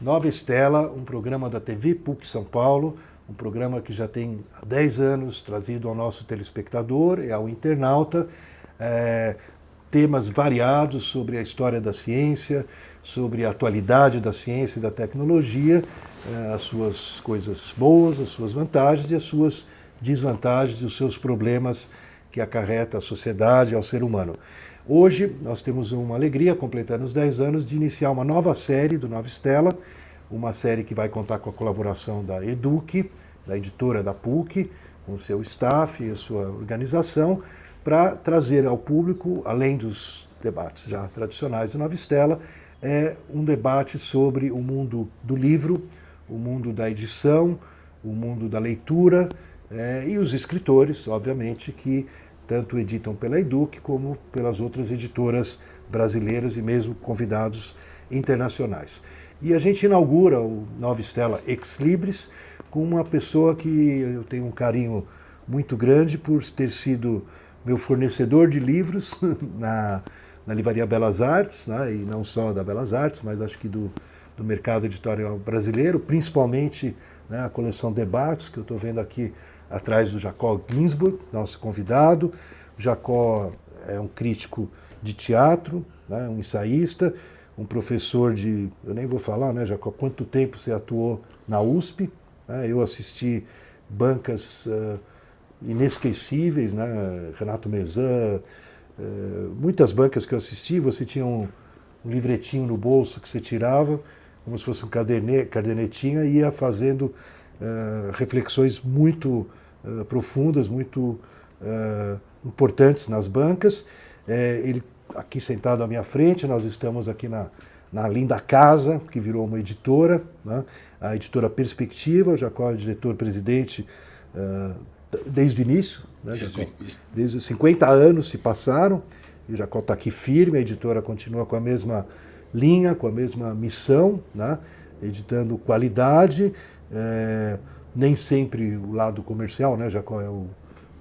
Nova Estela, um programa da TV PUC São Paulo, um programa que já tem há 10 anos trazido ao nosso telespectador e ao internauta é, temas variados sobre a história da ciência, sobre a atualidade da ciência e da tecnologia, é, as suas coisas boas, as suas vantagens e as suas desvantagens e os seus problemas que acarreta a sociedade ao ser humano. Hoje nós temos uma alegria, completando os 10 anos, de iniciar uma nova série do Nova Estela, uma série que vai contar com a colaboração da Eduque, da editora da PUC, com o seu staff e a sua organização, para trazer ao público, além dos debates já tradicionais do Nova Estela, é um debate sobre o mundo do livro, o mundo da edição, o mundo da leitura é, e os escritores, obviamente, que tanto editam pela Educ como pelas outras editoras brasileiras e mesmo convidados internacionais. E a gente inaugura o Nova Estela Ex Libris com uma pessoa que eu tenho um carinho muito grande por ter sido meu fornecedor de livros na, na Livraria Belas Artes, né? e não só da Belas Artes, mas acho que do, do mercado editorial brasileiro, principalmente né, a coleção Debates, que eu estou vendo aqui atrás do Jacó Ginsburg, nosso convidado. Jacó é um crítico de teatro, né, um ensaísta, um professor de. Eu nem vou falar, né, Jacó, quanto tempo você atuou na USP. Né, eu assisti bancas uh, inesquecíveis, né, Renato Mezan, uh, muitas bancas que eu assisti, você tinha um, um, livretinho no bolso que você tirava, como se fosse um cadernetinha, e ia fazendo uh, reflexões muito profundas, muito importantes nas bancas. ele aqui sentado à minha frente, nós estamos aqui na, na linda casa, que virou uma editora, né? a editora Perspectiva, o Jacó é diretor-presidente uh, desde o início, né, desde os 50 anos se passaram, e o Jacó está aqui firme, a editora continua com a mesma linha, com a mesma missão, né? editando qualidade, é, nem sempre o lado comercial, né, Jacó é o,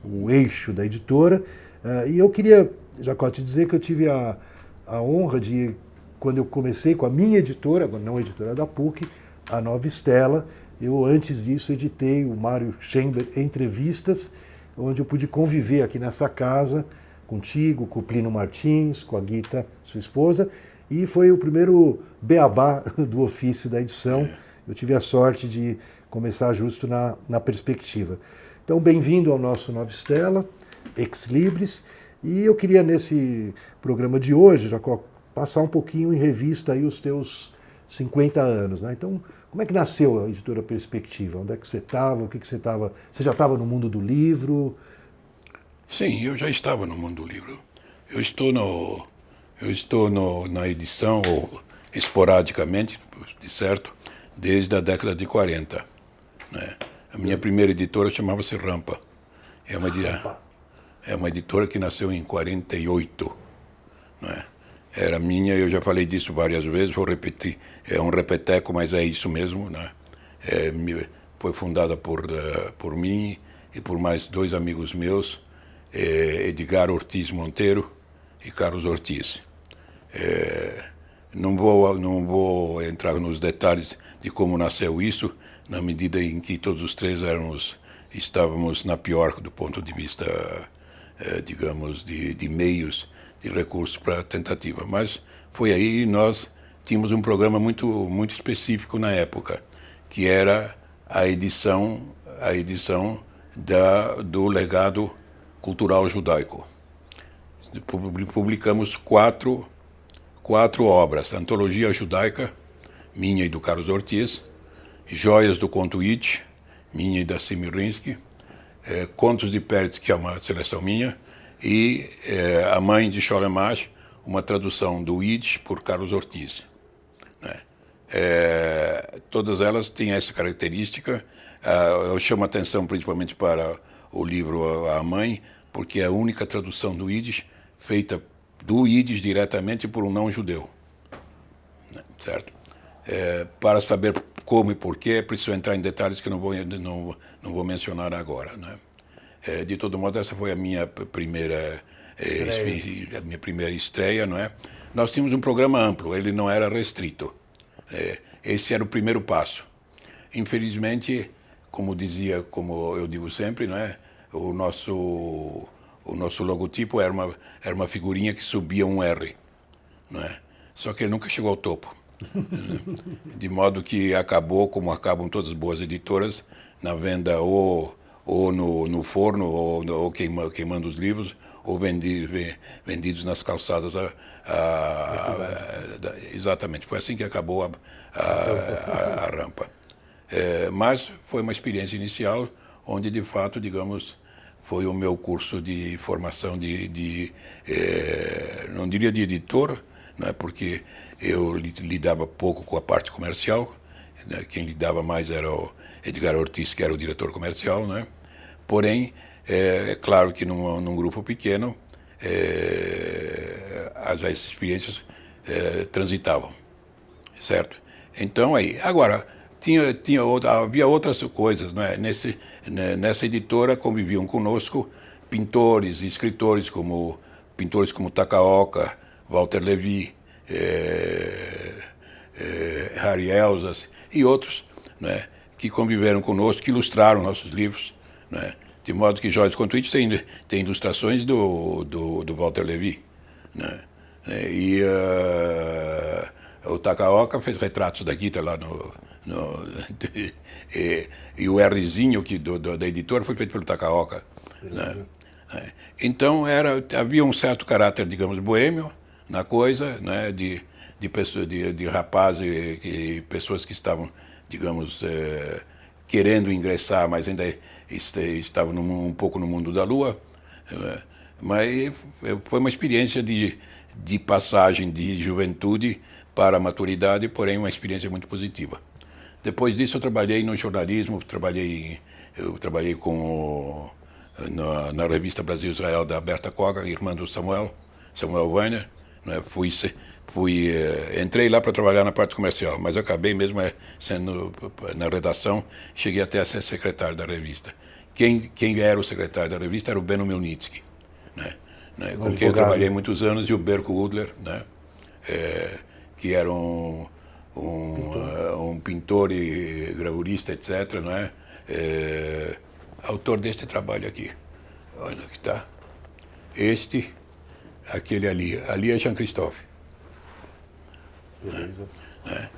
o eixo da editora, uh, e eu queria Jacó, te dizer que eu tive a, a honra de, quando eu comecei com a minha editora, não a editora da PUC, a Nova Estela, eu antes disso editei o Mário Chamber Entrevistas, onde eu pude conviver aqui nessa casa contigo, com o Plínio Martins, com a Guita, sua esposa, e foi o primeiro beabá do ofício da edição. Eu tive a sorte de começar justo na, na perspectiva. Então, bem-vindo ao nosso Nova Estela, Ex Libris. E eu queria, nesse programa de hoje, Jacó, passar um pouquinho em revista aí os teus 50 anos. Né? Então, como é que nasceu a editora Perspectiva? Onde é que você estava? O que, que você estava? Você já estava no mundo do livro? Sim, eu já estava no mundo do livro. Eu estou no, eu estou no, na edição, ou esporadicamente, de certo, desde a década de 40. Né? A minha primeira editora chamava-se Rampa. É uma, Rampa é uma editora que nasceu em 48. Né? Era minha, eu já falei disso várias vezes, vou repetir. É um repeteco, mas é isso mesmo. Né? É, foi fundada por, uh, por mim e por mais dois amigos meus, é, Edgar Ortiz Monteiro e Carlos Ortiz. É, não, vou, não vou entrar nos detalhes de como nasceu isso, na medida em que todos os três éramos, estávamos na pior do ponto de vista eh, digamos, de, de meios, de recursos para a tentativa. Mas foi aí nós tínhamos um programa muito, muito específico na época, que era a edição, a edição da, do legado cultural judaico. Publicamos quatro, quatro obras: Antologia Judaica, minha e do Carlos Ortiz, Joias do Conto It, minha e da Simirinsky, é, Contos de Pérez, que é uma seleção minha, e é, A Mãe de Cholemach, uma tradução do Yiddish por Carlos Ortiz. Né? É, todas elas têm essa característica. Eu chamo atenção principalmente para o livro A Mãe, porque é a única tradução do Yiddish feita do Yiddish diretamente por um não-judeu. Né? Certo? É, para saber como e porquê, é preciso entrar em detalhes que não vou, não, não vou mencionar agora. Né? É, de todo modo, essa foi a minha primeira, é, a minha primeira estreia. Não é? Nós tínhamos um programa amplo, ele não era restrito. É, esse era o primeiro passo. Infelizmente, como dizia, como eu digo sempre, não é? O nosso o nosso logotipo era uma era uma figurinha que subia um R, não é? Só que ele nunca chegou ao topo. De modo que acabou, como acabam todas as boas editoras, na venda ou, ou no, no forno, ou, ou queima, queimando os livros, ou vendi, vendidos nas calçadas. A, a, a, exatamente, foi assim que acabou a, a rampa. É, mas foi uma experiência inicial onde, de fato, digamos, foi o meu curso de formação de, de é, não diria de editor, né, porque eu lidava pouco com a parte comercial, né, quem lidava mais era o Edgar Ortiz, que era o diretor comercial, né? Porém, é, é claro que num, num grupo pequeno, é, as, as experiências é, transitavam, certo? Então aí, agora tinha, tinha outra, havia outras coisas, né? Nesse, né, nessa editora conviviam conosco pintores e escritores como pintores como Takaoka, Walter Levy, é, é, Harry Elzas e outros, né, que conviveram conosco, que ilustraram nossos livros, né, de modo que Jorge Contuit tem, tem ilustrações do, do, do Walter Levy, né, e uh, o Takaoka fez retratos da Gita lá no, no e, e, o Rzinho que do, do, da editora foi feito pelo Takaoka, né, então era havia um certo caráter, digamos, boêmio, na coisa, né, de, de, pessoas, de, de rapazes e, pessoas que estavam, digamos, é, querendo ingressar, mas ainda estavam um pouco no mundo da lua. É, mas foi uma experiência de, de passagem de juventude para a maturidade, porém uma experiência muito positiva. Depois disso eu trabalhei no jornalismo, trabalhei eu trabalhei com na, na, revista Brasil Israel da Berta Koga, irmã do Samuel, Samuel Weiner, né? Fui, fui, eh, entrei lá para trabalhar na parte comercial, mas acabei mesmo eh, sendo na redação, cheguei até a ser secretário da revista. Quem, quem era o secretário da revista era o Beno Milnitsky, né? né? com quem eu trabalhei muitos anos, e o Berko Udler, né? É, que era um, pintor. Uh, um pintor e gravurista, etc. Não é? é? autor deste trabalho aqui. Olha que está. Este aquele ali. Ali é Jean Christophe. Beleza. É.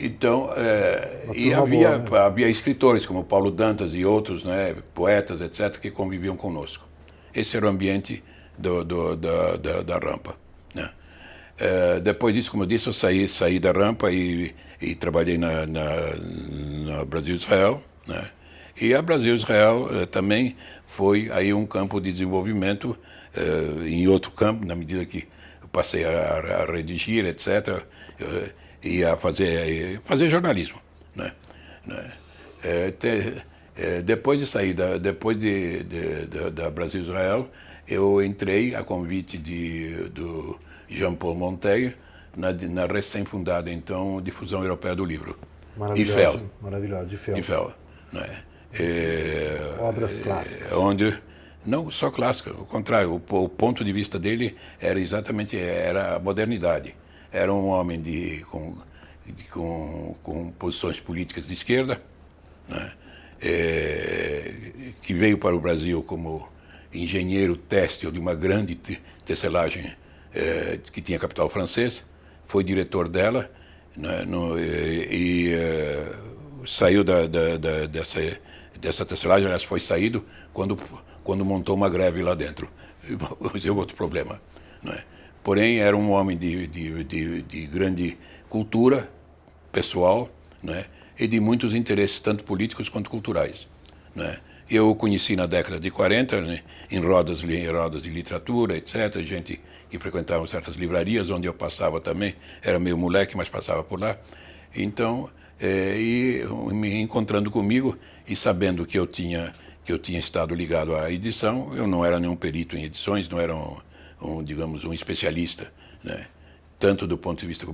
Então, é, e havia, boa, né? havia escritores como Paulo Dantas e outros, né, poetas, etc., que conviviam conosco. Esse era o ambiente do, do, da, da, da, rampa. É, depois disso, como eu disse, eu saí, saí da rampa e, e trabalhei na, na, na Brasil-Israel. Né? E a Brasil-Israel é, também foi aí um campo de desenvolvimento uh, em outro campo, na medida que eu passei a, a redigir, etc., e a fazer, fazer jornalismo. Né? né? Te, depois de sair, da, depois de, de, de, da Brasil-Israel, eu entrei a convite de, do Jean-Paul Monteil na, na recém-fundada, então, Difusão Europeia do Livro. Maravilhoso, maravilhoso, de Fel. IFEL, né? É, Obras clássicas. Onde não só clássica, ao contrário, o, o, ponto de vista dele era exatamente era a modernidade. Era um homem de, com, de, com, com posições políticas de esquerda, né? é, que veio para o Brasil como engenheiro têxtil de uma grande tecelagem é, que tinha capital francês, foi diretor dela né? no, e, e é, saiu da, da, da, dessa, dessa tecelagem, aliás, foi saído quando quando montou uma greve lá dentro. Esse é outro problema. Não é? Porém, era um homem de, de, de, de grande cultura pessoal não é? e de muitos interesses, tanto políticos quanto culturais. Não é? Eu o conheci na década de 40, né? em rodas, em rodas de literatura, etc. Gente que frequentava certas livrarias, onde eu passava também. Era meio moleque, mas passava por lá. Então, é, e me encontrando comigo e sabendo que eu tinha que eu tinha estado ligado à edição, eu não era nenhum perito em edições, não era um, um digamos, um especialista, né? tanto do ponto de vista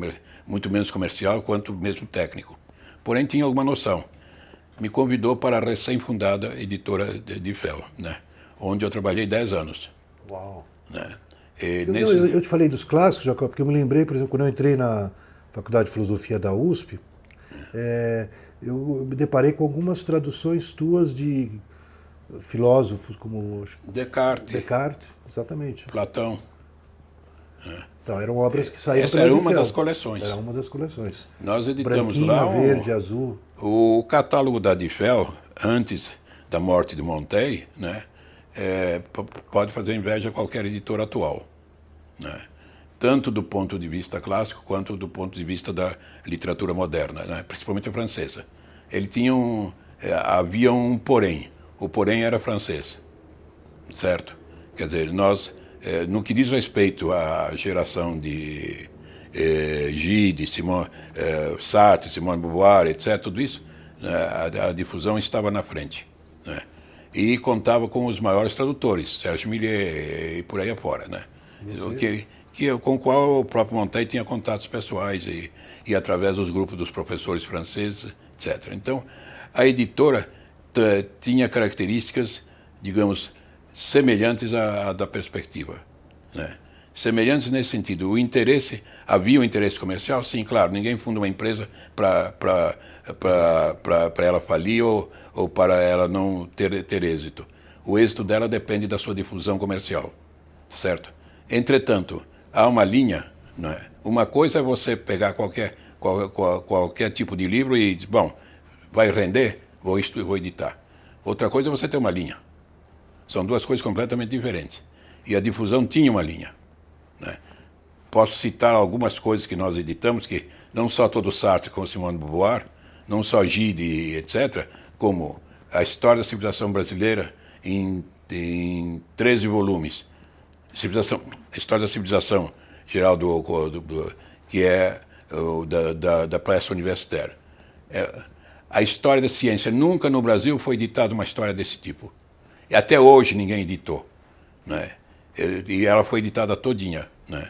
muito menos comercial quanto mesmo técnico. Porém, tinha alguma noção. Me convidou para a recém-fundada editora de, de Fel, né? onde eu trabalhei 10 anos. Uau! Né? Eu, nesses... eu, eu, te falei dos clássicos, Jacob, porque eu me lembrei, por exemplo, quando eu entrei na Faculdade de Filosofia da USP, é, eu me deparei com algumas traduções tuas de filósofos como Descartes, Descartes exatamente. Platão. Então, eram obras que saíram Essa era uma das coleções. Era uma das coleções. Nós editamos lá um, verde, azul. o catálogo da Difel, antes da morte de Montaigne, né, é, pode fazer inveja a qualquer editor atual. Né? Tanto do ponto de vista clássico quanto do ponto de vista da literatura moderna, né? principalmente a francesa. Ele tinha um, é, havia um porém. O porém era francês, certo? Quer dizer, nós é, no que diz respeito à geração de é, Gide, Simone, Sartre, Simone Beauvoir, etc., tudo isso, né, a, a, difusão estava na frente. Né? E contava com os maiores tradutores, Sérgio Millier e por aí afora. Né? Que, que, com o qual o próprio Montaigne tinha contatos pessoais e, e através dos grupos dos professores franceses, etc. Então, a editora tinha características, digamos, semelhantes à, à da perspectiva. Né? Semelhantes nesse sentido. O interesse, havia um interesse comercial? Sim, claro. Ninguém funda uma empresa para ela falir ou, ou para ela não ter, ter êxito. O êxito dela depende da sua difusão comercial, certo? Entretanto, há uma linha, não é? Uma coisa é você pegar qualquer, qual, qual, qualquer tipo de livro e bom, vai render, vou, vou editar. Outra coisa é você ter uma linha. São duas coisas completamente diferentes. E a difusão tinha uma linha. Né? Posso citar algumas coisas que nós editamos, que não só todo Sartre como Simone de Beauvoir, não só Gide, etc., como a história da civilização brasileira em, em 13 volumes. Civilização, a história da civilização geral do, do, do que é o, da, da, da pressa universitária. É, a história da ciência nunca no Brasil foi editada uma história desse tipo. E até hoje ninguém editou. Né? E ela foi editada todinha. Né?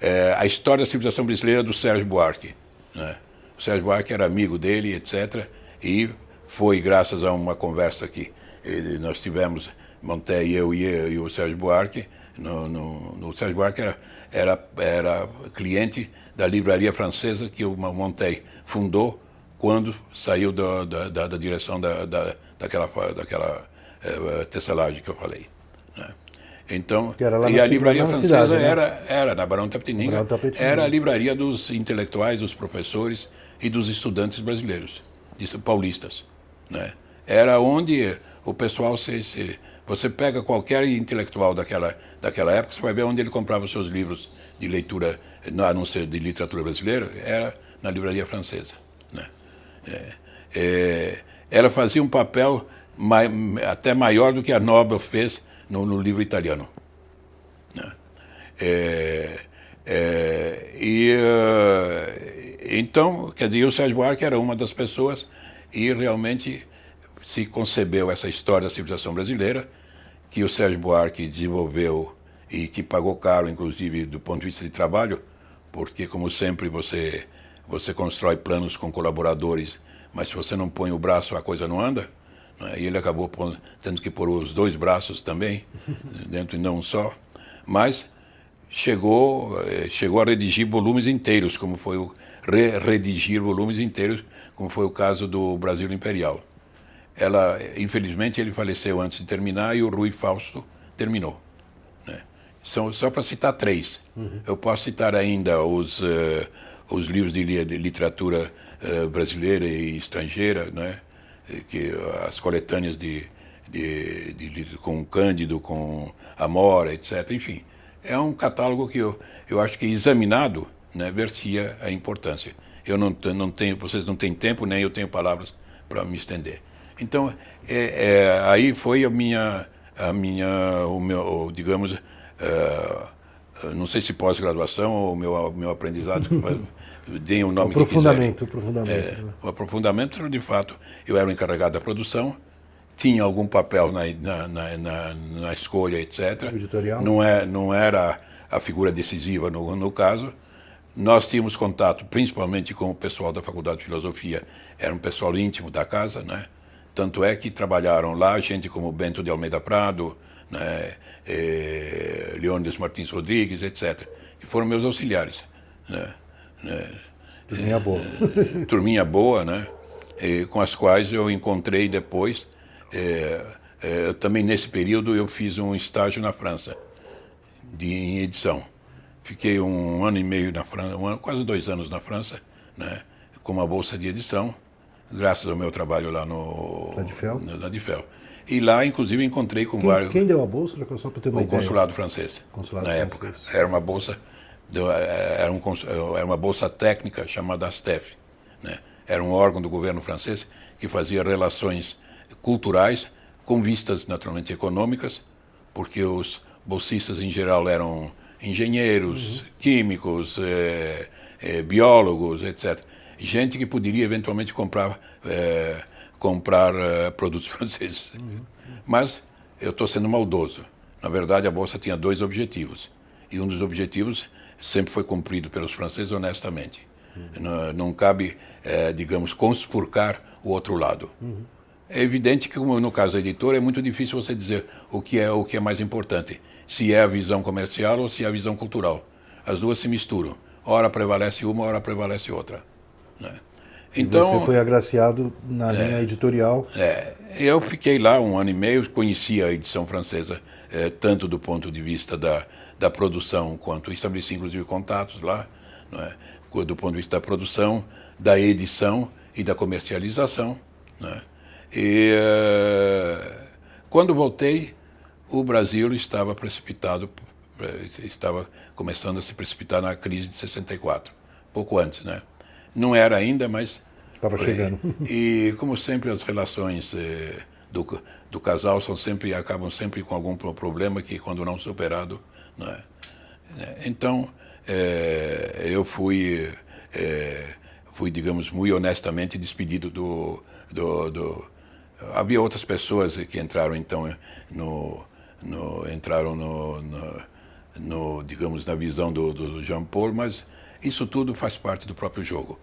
É, a história da civilização brasileira do Sérgio Buarque. Né? O Sérgio Buarque era amigo dele, etc. E foi graças a uma conversa que nós tivemos, Monté, eu e, e o Sérgio Buarque. No, no, no Sérgio Buarque era, era, era cliente da livraria francesa que o Montaigne fundou quando saiu da, da, da, da direção da, da, daquela, daquela é, que eu falei. Né? Então, e a livraria francesa cidade, né? era, era na Barão Tapetininga, era a livraria dos intelectuais, dos professores e dos estudantes brasileiros, paulistas. Né? Era onde o pessoal se, se, você pega qualquer intelectual daquela, daquela época, você vai ver onde ele comprava os seus livros de leitura, a não ser de literatura brasileira, era na livraria francesa. Né? É, é, ela fazia um papel mai, até maior do que a Nobel fez no, no livro italiano. Né? É, é, e, uh, então, quer dizer, o Sérgio Buarque era uma das pessoas e realmente se concebeu essa história da civilização brasileira que o Sérgio Buarque desenvolveu e que pagou caro, inclusive do ponto de vista de trabalho, porque como sempre você você constrói planos com colaboradores, mas se você não põe o braço a coisa não anda. E ele acabou tendo que pôr os dois braços também, dentro e não só. Mas chegou, eh, chegou a redigir volumes inteiros, como foi o re redigir volumes inteiros, como foi o caso do Brasil Imperial. Ela, infelizmente, ele faleceu antes de terminar e o Rui Fausto terminou. Né? São só para citar três. Uhum. Eu posso citar ainda os uh, os livros de, de literatura uh, brasileira e estrangeira, né? Que as coletâneas de, de, de, com Cândido, com Amora, etc. Enfim, é um catálogo que eu, eu acho que examinado né, vencia a importância. Eu não, não tenho, vocês não têm tempo, nem eu tenho palavras para me estender. Então, é, é, aí foi a minha, a minha o meu, digamos, uh, não sei se pós-graduação ou o meu, meu aprendizado deem o nome o aprofundamento, que aprofundamento. É, né? O aprofundamento, de fato, eu era o encarregado da produção, tinha algum papel na, na, na, na escolha, etc. Editorial. Não, é, não era a figura decisiva no, no caso. Nós tínhamos contato principalmente com o pessoal da Faculdade de Filosofia, era um pessoal íntimo da casa, né? Tanto é que trabalharam lá gente como Bento de Almeida Prado, né? E, Leônidas Martins Rodrigues, etc., que foram meus auxiliares. Né? Né? Turminha boa. turminha boa, né? E, com as quais eu encontrei depois. É, é, também nesse período eu fiz um estágio na França, de, em edição. Fiquei um ano e meio na França, um ano, quase dois anos na França, né? com uma bolsa de edição, graças ao meu trabalho lá no... Na Difel? Na Difel. E lá, inclusive, encontrei com quem, vários... Quem deu a bolsa? Só para ter uma o ideia. consulado francês, Consulado na francês. época. Era uma bolsa, deu- era, um, cons- era uma bolsa técnica chamada ASTEF. Né? Era um órgão do governo francês que fazia relações culturais com vistas naturalmente econômicas, porque os bolsistas em geral eram engenheiros, químicos, eh, eh, biólogos, etc. Gente que poderia eventualmente comprar, eh, comprar produtos franceses. Mas eu estou sendo maldoso. Na verdade, a Bolsa tinha dois objetivos. E um dos objetivos sempre foi cumprido pelos franceses honestamente. Não, não cabe, eh, digamos, conspurcar o outro lado. É evidente que, no caso da editora, é muito difícil você dizer o que é o que é mais importante, se é a visão comercial ou se é a visão cultural. As duas se misturam. Ora prevalece uma, ora prevalece outra. né? Então, você foi agraciado na linha editorial. é, eu fiquei lá um ano e meio, conhecia a edição francesa, eh, tanto do ponto de vista da, da produção, quanto estabeleci inclusive contatos lá, é? Do ponto de vista da produção, da edição e da comercialização. é? E eh, quando voltei, o Brasil estava precipitado, eh, estava começando a se precipitar na crise de 64, pouco antes, né? Não era ainda, mas Estava chegando. E como sempre as relações eh, do, do casal são sempre acabam sempre com algum pro- problema que quando não superado, não é? É, Então eh, eu fui eh, fui digamos muito honestamente despedido do, do, do havia outras pessoas que entraram então no, no entraram no, no, no, digamos na visão do, do Jean Paul, mas isso tudo faz parte do próprio jogo.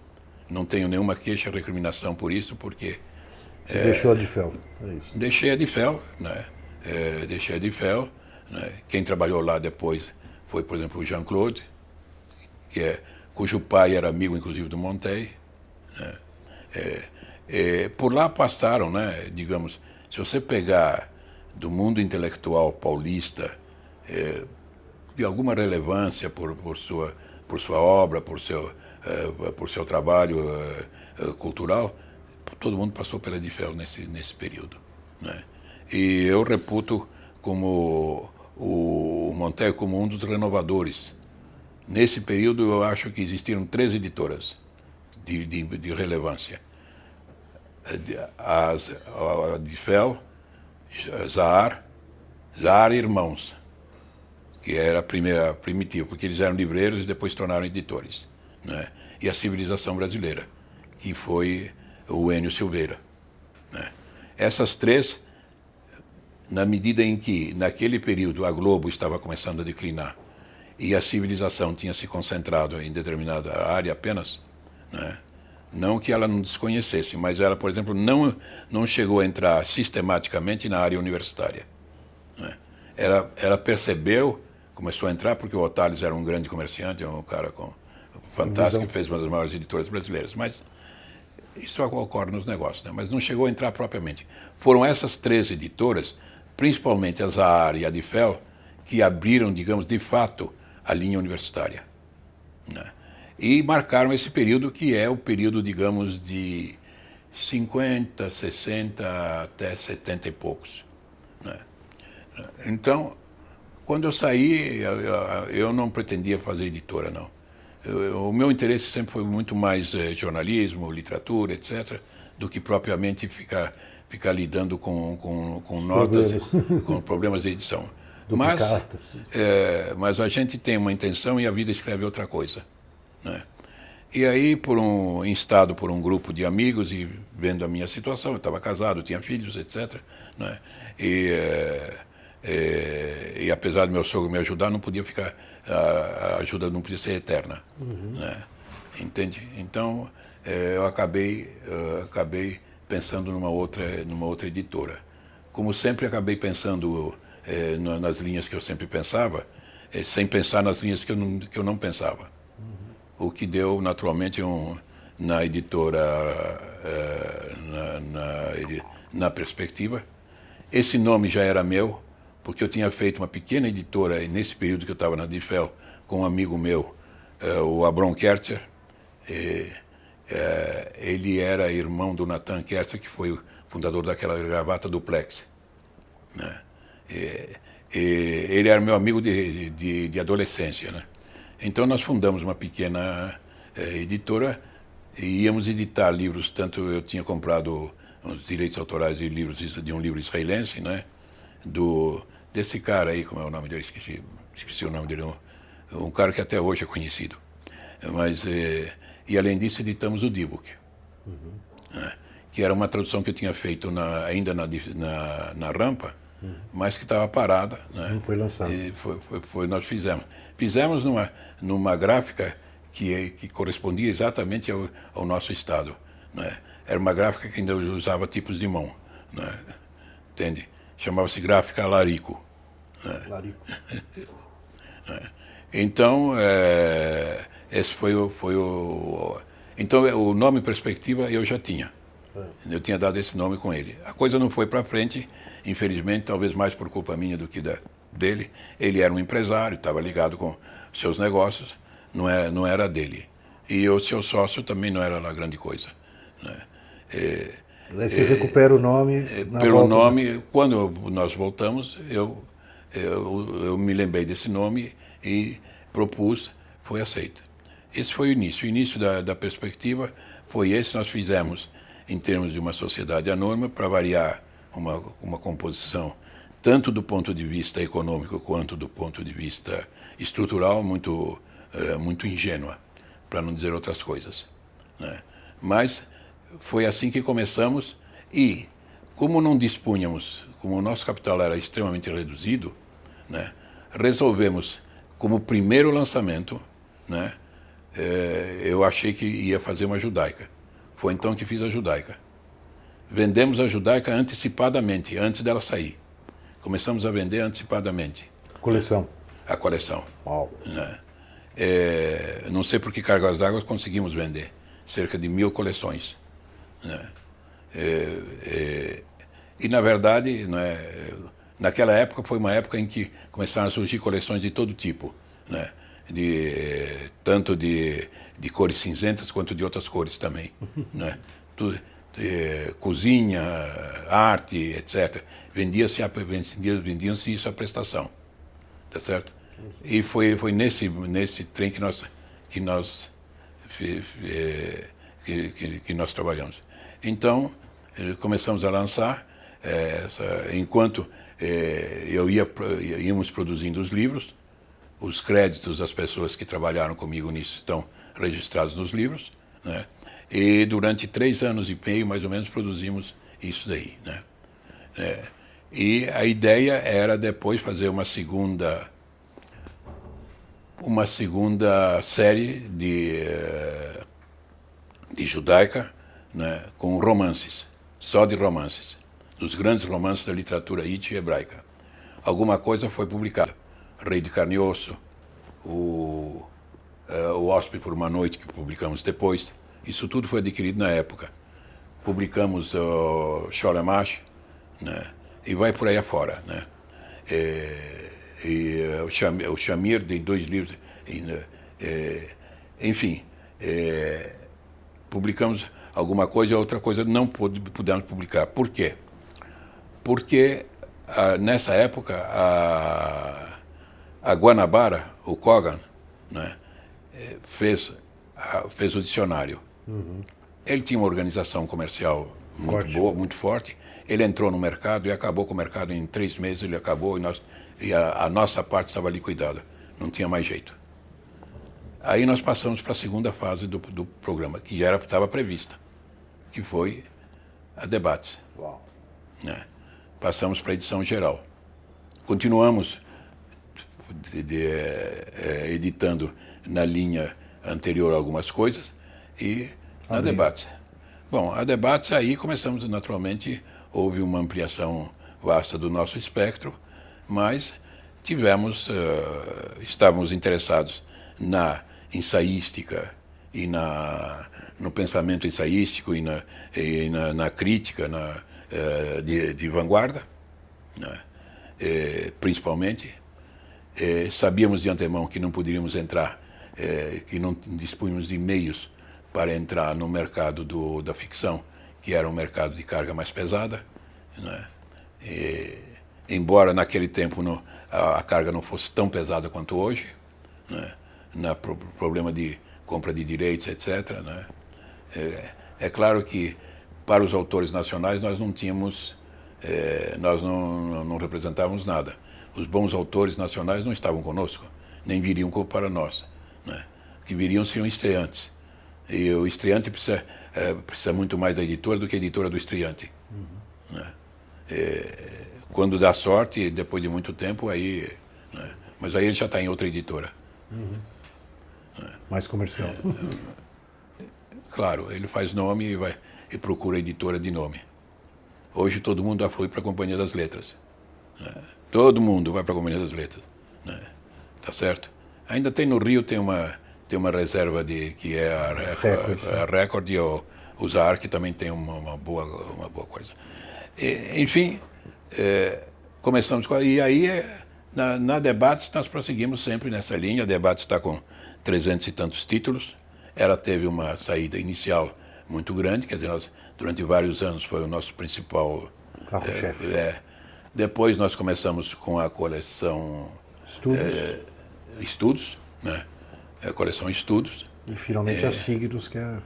Não tenho nenhuma queixa, recriminação por isso, porque Você deixou a de fel. É isso. deixei a de Fel, né? É, deixei a de Fel. Né? Quem trabalhou lá depois foi, por exemplo, o Jean-Claude, que é, cujo pai era amigo, inclusive, do Montaigne. né? É, é, por lá passaram, né? digamos, se você pegar do mundo intelectual paulista, é, de alguma relevância por, por, sua, por sua obra, por seu, eh, por seu trabalho eh, eh, cultural, todo mundo passou pela Edifel nesse, nesse período. Né? E eu reputo como o Montaigne como um dos renovadores. Nesse período, eu acho que existiram três editoras de, de, de relevância. As, a Edifel, Zahar, Zahar Irmãos que era a primeira primitiva, porque eles eram livreiros e depois se tornaram editores, né? E a civilização brasileira, que foi o Enio Silveira, né? Essas três, na medida em que naquele período a Globo estava começando a declinar e a civilização tinha se concentrado em determinada área apenas, né? Não que ela não desconhecesse, mas ela, por exemplo, não não chegou a entrar sistematicamente na área universitária. né? Ela, ela percebeu, começou a entrar, porque o Otales era um grande comerciante, um cara com, fantástico, que fez uma das maiores editoras brasileiras. Mas isso ocorre nos negócios, né? mas não chegou a entrar propriamente. Foram essas três editoras, principalmente a Zahar e a Difel, que abriram, digamos, de fato, a linha universitária. né? E marcaram esse período que é o período, digamos, de 50, 60 até 70 e poucos. né? Então, quando eu saí, eu, não pretendia fazer editora, não. Eu- o meu interesse sempre foi muito mais eh, jornalismo, literatura, etc., do que propriamente ficar, ficar lidando com, com, com notas, problemas. com problemas de edição. Mas, é, mas a gente tem uma intenção e a vida escreve outra coisa. Né? E aí, por um, instado por um grupo de amigos e vendo a minha situação, eu estava casado, tinha filhos, etc. Né? E, é, é, e apesar do meu sogro me ajudar, não podia ficar, a, a ajuda não podia ser eterna. Né? Entende? Então, é, eu acabei, eu acabei pensando numa outra, numa outra editora. Como sempre, acabei pensando é, na- nas linhas que eu sempre pensava, é, sem pensar nas linhas que eu não, que eu não pensava. o que deu naturalmente um, na editora, uh, na, na, na, perspectiva. Esse nome já era meu, porque eu tinha feito uma pequena editora nesse período que eu estava na Difel com um amigo meu, uh, o Abron Kertzer. E, uh, ele era irmão do Nathan Kertzer, que foi o fundador daquela gravata duplex. Né? E, e ele era meu amigo de, de, de adolescência. Né? Então nós fundamos uma pequena eh, editora e íamos editar livros, tanto eu tinha comprado os direitos autorais de livros de um livro israelense, né? Do desse cara aí, como é o nome dele, esqueci, esqueci o nome dele, um, um cara que até hoje é conhecido. Mas eh, e além disso editamos o Dibuk, uhum. né? que era uma tradução que eu tinha feito na, ainda na, na, na rampa, uhum. mas que estava parada, né? Não foi lançado. E foi, foi, foi, nós fizemos. Fizemos numa, numa gráfica que, que correspondia exatamente ao, ao nosso estado. Né? Era uma gráfica que ainda usava tipos de mão. Né? Entende? Chamava-se gráfica Larico. Né? Larico. né? Então, é, esse foi o, foi o. Então, o nome Perspectiva eu já tinha. É. Eu tinha dado esse nome com ele. A coisa não foi para frente, infelizmente, talvez mais por culpa minha do que da, dele. Ele era um empresário, estava ligado com seus negócios, não era, é, não era dele. E o seu sócio também não era lá grande coisa. Né? É, Daí você é, recupera o nome. É, pelo volta, nome, quando nós voltamos, eu, eu, eu me lembrei desse nome e propus, foi aceito. Esse foi o início. O início da, da perspectiva foi esse. Nós fizemos, em termos de uma sociedade anônima, para variar uma, uma composição tanto do ponto de vista econômico quanto do ponto de vista estrutural, muito, uh, muito ingênua, para não dizer outras coisas. Né? Mas foi assim que começamos e, como não dispunhamos, como o nosso capital era extremamente reduzido, né, resolvemos, como primeiro lançamento, né, eh, eu achei que ia fazer uma judaica. Foi então que fiz a judaica. Vendemos a judaica antecipadamente, antes dela sair. Começamos a vender antecipadamente. Coleção. A coleção. Uau. Né? É, não sei por que cargas d'água conseguimos vender. Cerca de mil coleções. Né? É, é, e, na verdade, né, naquela época foi uma época em que começaram a surgir coleções de todo tipo. Né? De, tanto de, de cores cinzentas quanto de outras cores também. né? Tudo, é, cozinha, arte, etc. Vendia-se vendiam-se isso à prestação, tá certo? E foi foi nesse nesse trem que nós que nós que, que, que nós trabalhamos. Então eh, começamos a lançar é, essa, enquanto é, eu ia íamos produzindo os livros, os créditos das pessoas que trabalharam comigo nisso estão registrados nos livros, né? E durante três anos e meio, mais ou menos, produzimos isso daí. Né? É, e a ideia era depois fazer uma segunda uma segunda série de, de judaica né, com romances, só de romances, dos grandes romances da literatura ite hebraica. Alguma coisa foi publicada. Rei de Carne e Osso, o, uh, o Hóspede por uma Noite, que publicamos depois, isso tudo foi adquirido na época. Publicamos o uh, né? E vai por aí afora, né? É, e uh, o, Shamir, o Shamir tem dois livros. E, né, é, enfim, é, publicamos alguma coisa e outra coisa não pudemos publicar. Por quê? Porque ah, nessa época a, a Guanabara, o Kogan, né, é, fez, fez o dicionário. Uhum. Ele tinha uma organização comercial muito forte. boa, muito forte. Ele entrou no mercado e acabou com o mercado em três meses. Ele acabou e, nós, e a, a nossa parte estava liquidada. Não tinha mais jeito. Aí nós passamos para a segunda fase do, do programa, que já estava prevista, que foi a debates. Uau. Né? Passamos para a edição geral. Continuamos de, de, é, editando na linha anterior algumas coisas, e a debate. Bom, a debates aí começamos naturalmente, houve uma ampliação vasta do nosso espectro, mas tivemos, uh, estávamos interessados na ensaística e na, no pensamento ensaístico e na, e na, na crítica na, eh, de, de vanguarda, né? eh, principalmente. Eh, sabíamos de antemão que não poderíamos entrar, que não dispunhamos de meios para entrar no mercado do, da ficção, que era um mercado de carga mais pesada. Né? E, embora naquele tempo a, a, carga não fosse tão pesada quanto hoje, né? Pro, problema de compra de direitos, etc. Né? É, é, claro que para os autores nacionais nós não tínhamos, é, nós não, não representávamos nada. Os bons autores nacionais não estavam conosco, nem viriam para nós. Né? Que viriam seriam estreantes. E o estreante precisa, é, precisa muito mais da editora do que a editora do estreante. Uhum. Né? É, quando dá sorte, depois de muito tempo, aí. Né? Mas aí ele já está em outra editora. Uhum. Mais comercial. É, claro, ele faz nome e, vai, e procura editora de nome. Hoje todo mundo aflui para a Companhia das Letras. Né? Todo mundo vai para a Companhia das Letras. Né? Tá certo? Ainda tem no Rio, tem uma, tem uma reserva de, que é a, a, a Record e o, o ZAR, que também tem uma, uma, boa, uma boa coisa. E, enfim, é, começamos com. E aí, é, na, na Debates, nós prosseguimos sempre nessa linha. A Debates está com trezentos e tantos títulos. Ela teve uma saída inicial muito grande, quer dizer, nós, durante vários anos foi o nosso principal carro-chefe. É, é, depois nós começamos com a coleção Estudos, é, estudos né? A coleção Estudos. E finalmente a Signos, que é,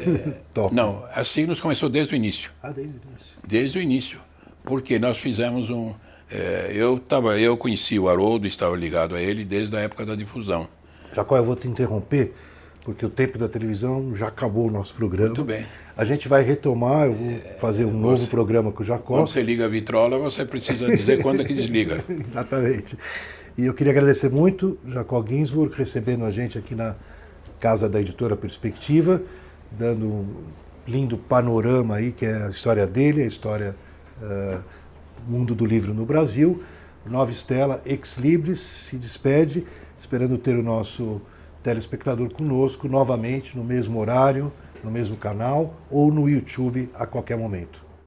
top. Não, a Signos começou desde o início. Ah, desde o início. Desde o início. Porque nós fizemos um. É, eu, tava, eu conheci o Haroldo, estava ligado a ele desde a época da difusão. Jacó, eu vou te interromper, porque o tempo da televisão já acabou o nosso programa. Muito bem. A gente vai retomar, eu vou fazer um você, novo programa com o Jacó. Quando você liga a vitrola, você precisa dizer quando é que desliga. Exatamente. E eu queria agradecer muito Jacó Ginsburg recebendo a gente aqui na casa da editora Perspectiva, dando um lindo panorama aí, que é a história dele, a história uh, mundo do livro no Brasil. Nova Estela, Ex Libris, se despede esperando ter o nosso telespectador conosco novamente no mesmo horário, no mesmo canal ou no YouTube a qualquer momento.